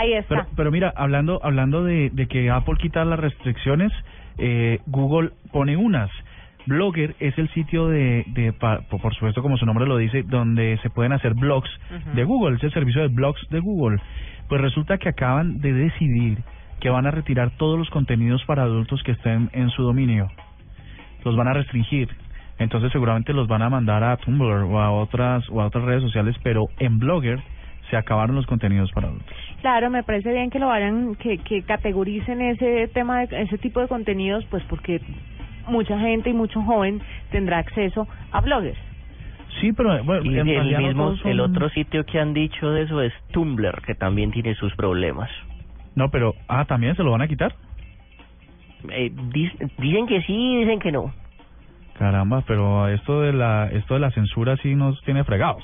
Ahí está. Pero, pero mira, hablando hablando de, de que Apple quita las restricciones, eh, Google pone unas. Blogger es el sitio de, de por supuesto como su nombre lo dice, donde se pueden hacer blogs de Google, es el servicio de blogs de Google. Pues resulta que acaban de decidir que van a retirar todos los contenidos para adultos que estén en su dominio. Los van a restringir. Entonces seguramente los van a mandar a Tumblr o a otras o a otras redes sociales, pero en Blogger se acabaron los contenidos para adultos. Claro, me parece bien que lo vayan, que, que categoricen ese tema, de, ese tipo de contenidos, pues porque mucha gente y mucho joven tendrá acceso a bloggers. Sí, pero bueno, Y el mismo, son- el otro sitio que han dicho de eso es Tumblr, que también tiene sus problemas. No, pero ah, también se lo van a quitar. Eh, dis- dicen que sí, dicen que no. Caramba, pero esto de la esto de la censura sí nos tiene fregados.